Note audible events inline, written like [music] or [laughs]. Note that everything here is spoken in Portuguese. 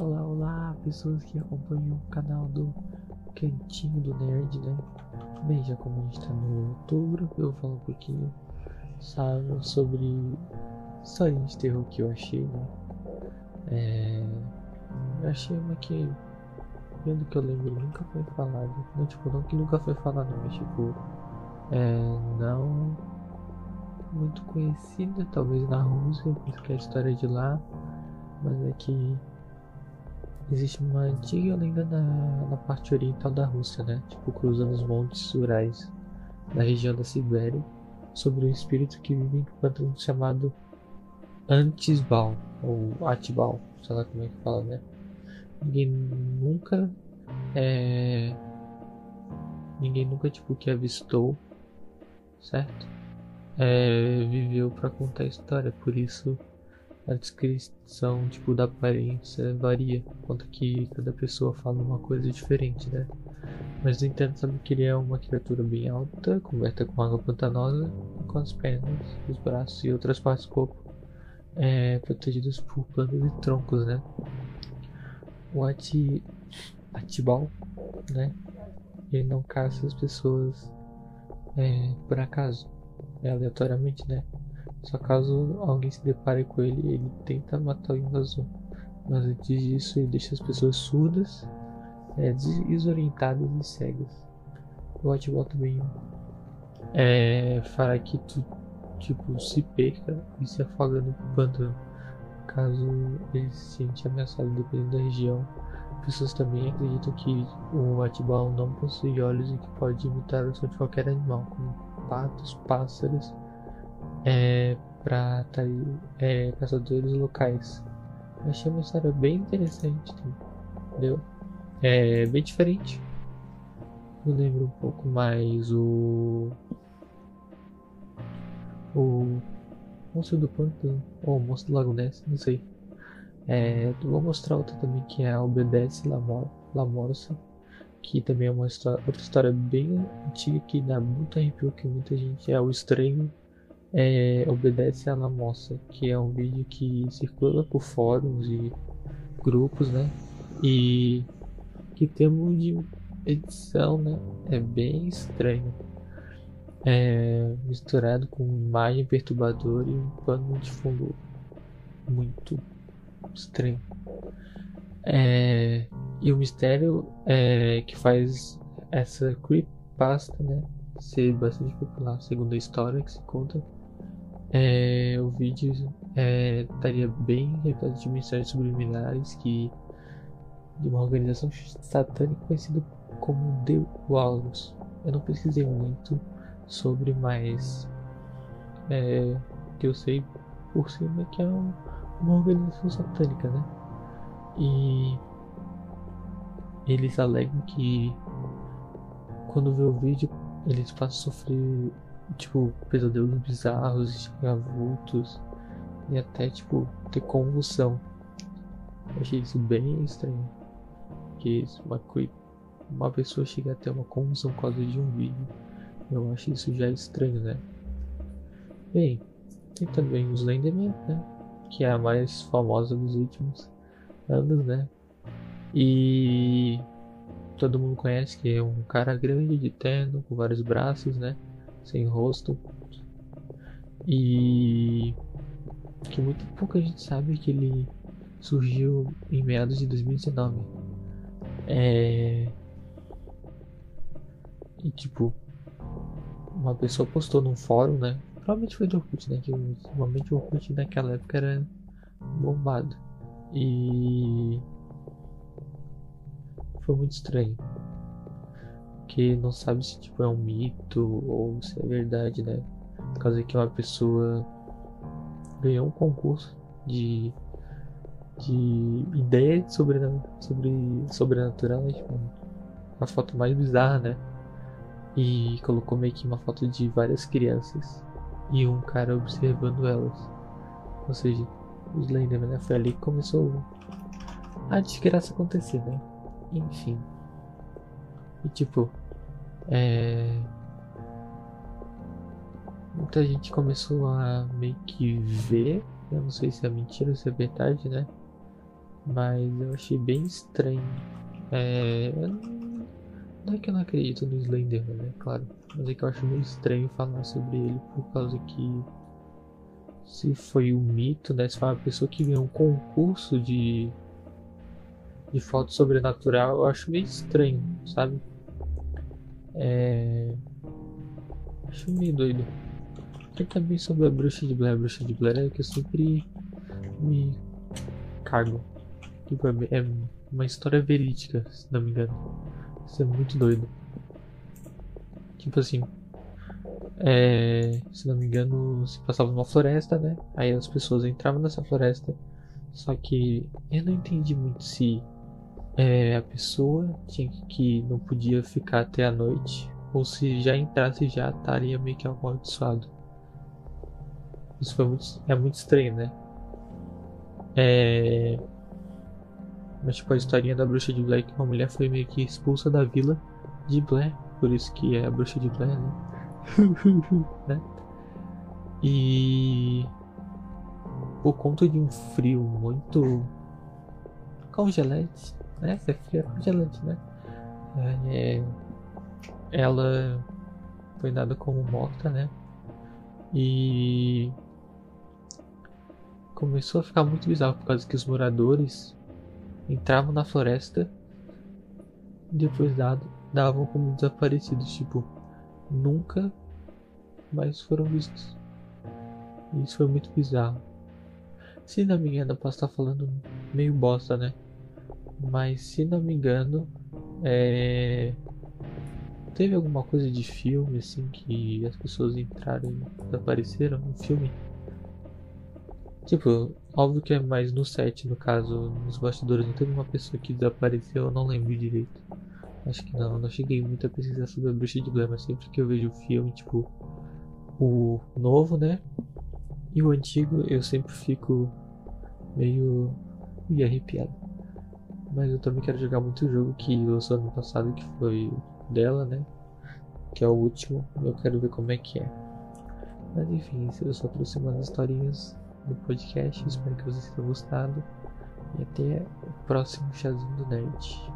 Olá, olá, pessoas que acompanham o canal do Cantinho do Nerd, né? Bem, já como a gente tá no outubro, eu vou falar um pouquinho sabe, sobre histórias de terror que eu achei, né? É... Eu achei uma que, pelo que eu lembro, nunca foi falado. Não, tipo, não que nunca foi falado, mas tipo, é... não muito conhecida, talvez na Rússia, porque a história é de lá, mas é que existe uma antiga lenda na, na parte oriental da Rússia, né? Tipo, cruzando os montes Urais da região da Sibéria, sobre um espírito que vive em um chamado Antisbal, ou Atibal, sei lá como é que fala, né? Ninguém nunca é... Ninguém nunca, tipo, que avistou, certo? É, viveu para contar a história, por isso a descrição tipo da aparência varia, quanto que cada pessoa fala uma coisa diferente, né? Mas no entanto sabe que ele é uma criatura bem alta, coberta com água pantanosa, com as pernas, os braços e outras partes do corpo é, protegidas por plantas e troncos, né? O Ati, Atibal, né? Ele não caça as pessoas é, por acaso, é, aleatoriamente, né? Só caso alguém se depare com ele, ele tenta matar o invasor. Mas antes disso, ele deixa as pessoas surdas, é, desorientadas e cegas. O Atibal também é, fará que tu tipo, se perca e se afoga no pântano. Caso ele se sente ameaçado dependendo da região. Pessoas também acreditam que o Atibal não possui olhos e que pode imitar o som de qualquer animal, como patos, pássaros é, para é, caçadores locais. Eu achei uma história bem interessante, entendeu? É bem diferente. Eu lembro um pouco mais o. O. Monstro do Pântano, ou o Monstro do Lago Ness, não sei. É, vou mostrar outra também que é a Obedece Lamor, Lamorsa, que também é uma história, outra história bem antiga que dá muito arrepio que muita gente é o estranho é, obedece à moça, que é um vídeo que circula por fóruns e grupos, né? E que termos de edição, né? É bem estranho. É misturado com imagem perturbadora e um pano de fundo muito estranho. É, e o mistério é, que faz essa creepypasta, né? Ser bastante popular, segundo a história que se conta é, o vídeo é, estaria bem repleto de mensagens subliminares que de uma organização satânica conhecida como The Walrus. Eu não pesquisei muito sobre, mas é, que eu sei por cima que é um, uma organização satânica, né? E eles alegam que quando vê o vídeo eles passam a sofrer tipo, pesadelos bizarros, avultos e até, tipo, ter convulsão. Eu achei isso bem estranho. Que uma, uma pessoa chega até uma convulsão por causa de um vídeo. Eu acho isso já estranho, né? Bem, tem também os Slenderman, né? Que é a mais famosa dos últimos anos, né? E todo mundo conhece que é um cara grande de terno, com vários braços, né? Sem rosto. E que muito pouca gente sabe que ele surgiu em meados de 2019. É... E tipo, uma pessoa postou num fórum, né? Provavelmente foi do Orkut, né? Que normalmente o Orkut naquela época era bombado. E foi muito estranho que não sabe se tipo é um mito ou se é verdade, né? Por causa que uma pessoa ganhou um concurso de de ideia sobre sobre sobrenatural, né? tipo, uma foto mais bizarra, né? E colocou meio que uma foto de várias crianças e um cara observando elas. Ou seja, os Slenderman né? foi ali que começou a desgraça acontecer, né? Enfim. E tipo, é... muita gente começou a meio que ver, eu não sei se é mentira ou se é verdade, né? Mas eu achei bem estranho. É. Não é que eu não acredito no Slenderman, né? Claro. Mas é que eu acho meio estranho falar sobre ele por causa que. Se foi um mito, né? Se foi uma pessoa que ganhou um concurso de. De foto sobrenatural, eu acho meio estranho, sabe? É. Acho meio doido. E também sobre a bruxa de Blair. A bruxa de Blair é que eu sempre me cago. Tipo, é, é uma história verídica, se não me engano. Isso é muito doido. Tipo assim. É, se não me engano, se passava numa floresta, né? Aí as pessoas entravam nessa floresta. Só que eu não entendi muito se é, a pessoa tinha que não podia ficar até a noite ou se já entrasse já estaria meio que amaldiçoado. Isso foi muito, é muito estranho, né? É... Mas tipo a historinha da bruxa de Blair, que uma mulher foi meio que expulsa da vila de Blair, por isso que é a bruxa de Blair, né? [laughs] né? E por conta de um frio muito congelante, né? É frio é congelante, né? É... Ela foi dada como morta, né? E começou a ficar muito bizarro por causa que os moradores entravam na floresta e depois dado, davam como desaparecidos, tipo, nunca mais foram vistos. Isso foi muito bizarro. Se não me engano, posso estar falando meio bosta, né? Mas se não me engano, é... teve alguma coisa de filme assim que as pessoas entraram e desapareceram no filme. Tipo, óbvio que é mais no set, no caso, nos bastidores não teve uma pessoa que desapareceu, eu não lembro direito. Acho que não, não cheguei muito a pesquisar sobre a bruxa de Blair, mas sempre que eu vejo o filme, tipo, o novo, né? E o antigo, eu sempre fico meio, meio arrepiado. Mas eu também quero jogar muito o jogo que lançou ano passado, que foi dela, né? Que é o último, eu quero ver como é que é. Mas enfim, eu só trouxe umas historinhas do podcast. Espero que vocês tenham gostado. E até o próximo Chazinho do Nerd.